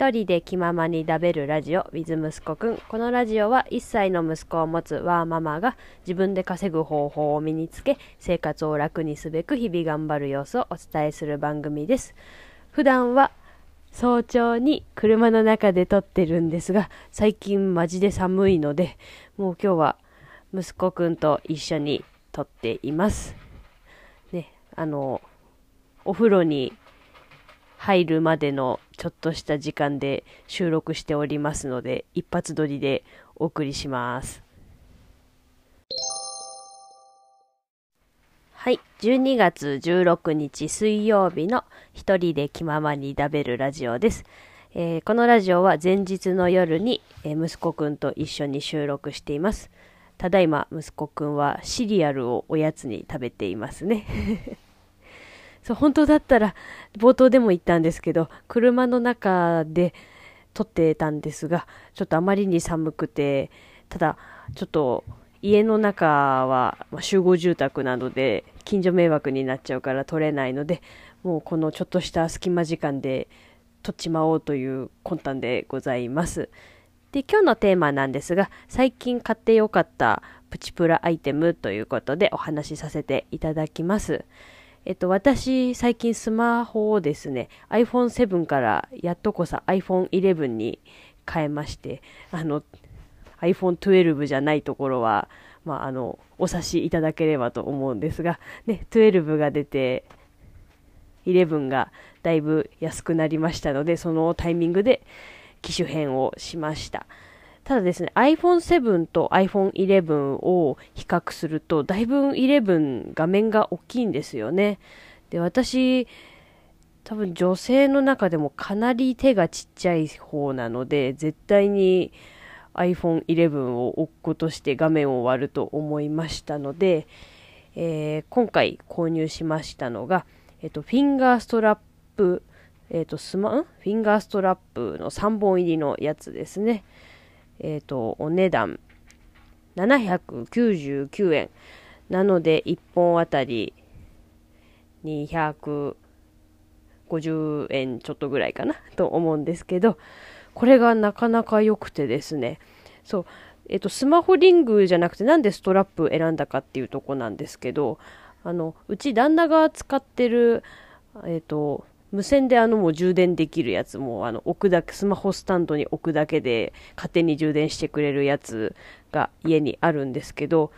一人で気ままに食べるラジオ with 息子くん。このラジオは1歳の息子を持つワーママが自分で稼ぐ方法を身につけ生活を楽にすべく日々頑張る様子をお伝えする番組です。普段は早朝に車の中で撮ってるんですが最近マジで寒いのでもう今日は息子くんと一緒に撮っています。ね、あの、お風呂に入るまでのちょっとした時間で収録しておりますので、一発撮りでお送りします。はい。12月16日水曜日の一人で気ままに食べるラジオです。えー、このラジオは前日の夜に、えー、息子くんと一緒に収録しています。ただいま息子くんはシリアルをおやつに食べていますね。そう、本当だったら、冒頭でも言ったんですけど、車の中で撮ってたんですが、ちょっとあまりに寒くて、ただ、ちょっと家の中は集合住宅なので、近所迷惑になっちゃうから撮れないので、もうこのちょっとした隙間時間で撮っちまおうという魂胆でございます。で、今日のテーマなんですが、最近買ってよかったプチプラアイテムということでお話しさせていただきます。えっと、私、最近スマホをですね、iPhone7 からやっとこさ iPhone11 に変えまして、あの、iPhone12 じゃないところは、まあ、あの、お察しいただければと思うんですが、ね、12が出て、11がだいぶ安くなりましたので、そのタイミングで機種変をしました。ただですね、iPhone7 と iPhone11 を比較すると、だいぶ11画面が大きいんですよね。で、私、多分女性の中でもかなり手がちっちゃい方なので、絶対に iPhone11 を置くことして画面を割ると思いましたので、えー、今回購入しましたのが、えっと、フィンガーストラップ、えっと、スマ、フィンガーストラップの3本入りのやつですね。えっ、ー、と、お値段799円。なので、1本あたり250円ちょっとぐらいかなと思うんですけど、これがなかなか良くてですね、そう、えっ、ー、と、スマホリングじゃなくてなんでストラップ選んだかっていうとこなんですけど、あの、うち旦那が使ってる、えっ、ー、と、無線であのもう充電できるやつもあの置くだけ、スマホスタンドに置くだけで勝手に充電してくれるやつが家にあるんですけど、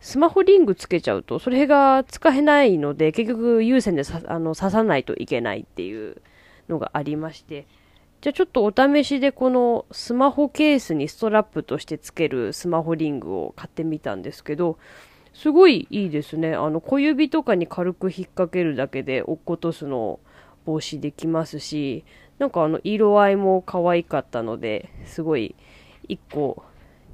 スマホリングつけちゃうとそれが使えないので結局有線でさあの刺さないといけないっていうのがありまして、じゃあちょっとお試しでこのスマホケースにストラップとしてつけるスマホリングを買ってみたんですけど、すごいいいですね。あの小指とかに軽く引っ掛けるだけで落っことすのを防止できますし、なんかあの色合いも可愛かったので、すごい1個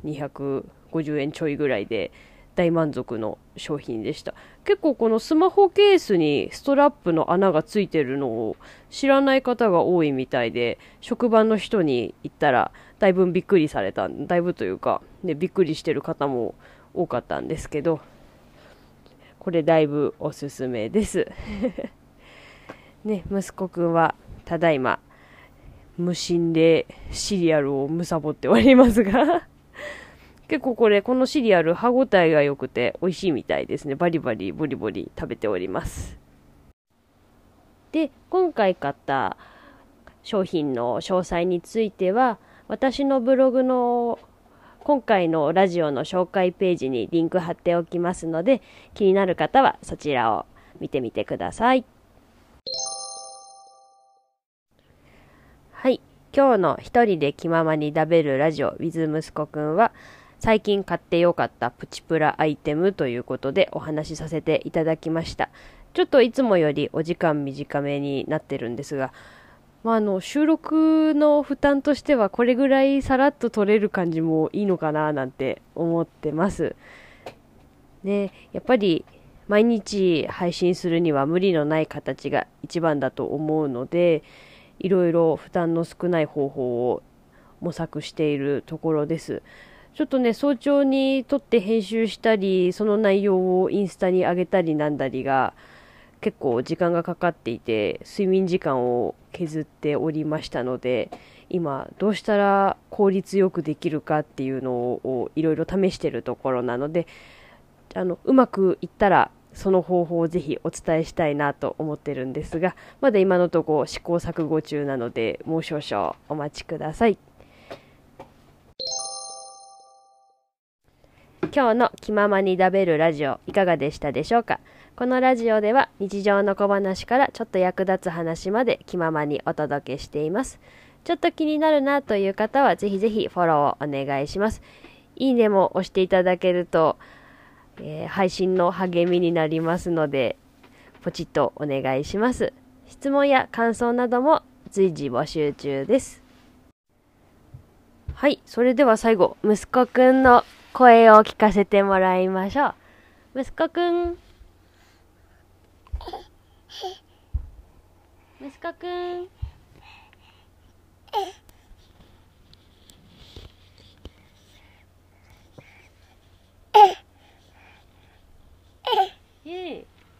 250円ちょいぐらいで大満足の商品でした。結構このスマホケースにストラップの穴がついてるのを知らない方が多いみたいで、職場の人に言ったらだいぶびっくりされた、だいぶというか、ね、びっくりしてる方も多かったんですけど、これだいぶおすすめです。ね、息子くんはただいま無心でシリアルをむさぼっておりますが 結構これ、このシリアル歯ごたえが良くて美味しいみたいですね。バリバリボリボリ食べております。で、今回買った商品の詳細については、私のブログの今回のラジオの紹介ページにリンク貼っておきますので、気になる方はそちらを見てみてください。今日の一人で気ままに食べるラジオ with 息子くんは最近買ってよかったプチプラアイテムということでお話しさせていただきました。ちょっといつもよりお時間短めになってるんですが、まあ、あの収録の負担としてはこれぐらいさらっと取れる感じもいいのかななんて思ってます。ね、やっぱり毎日配信するには無理のない形が一番だと思うので、いろいろ負担の少ない方法を模索しているところです。ちょっとね、早朝に撮って編集したり、その内容をインスタに上げたりなんだりが結構時間がかかっていて睡眠時間を削っておりましたので今どうしたら効率よくできるかっていうのをいろいろ試してるところなのであのうまくいったらその方法をぜひお伝えしたいなと思ってるんですがまだ今のところ試行錯誤中なのでもう少々お待ちください。今日の気ままに食べるラジオいかがでしたでしょうか？このラジオでは日常の小話からちょっと役立つ話まで気ままにお届けしています。ちょっと気になるなという方はぜひぜひフォローをお願いします。いいねも押していただけると、えー、配信の励みになりますのでポチッとお願いします質問や感想なども随時募集中ですはいそれでは最後息子くんの声を聞かせてもらいましょう。息子くん。息子くん。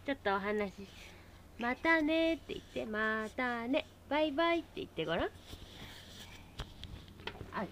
ちょっとお話しまたねって言って、またね、バイバイって言ってごらん。あ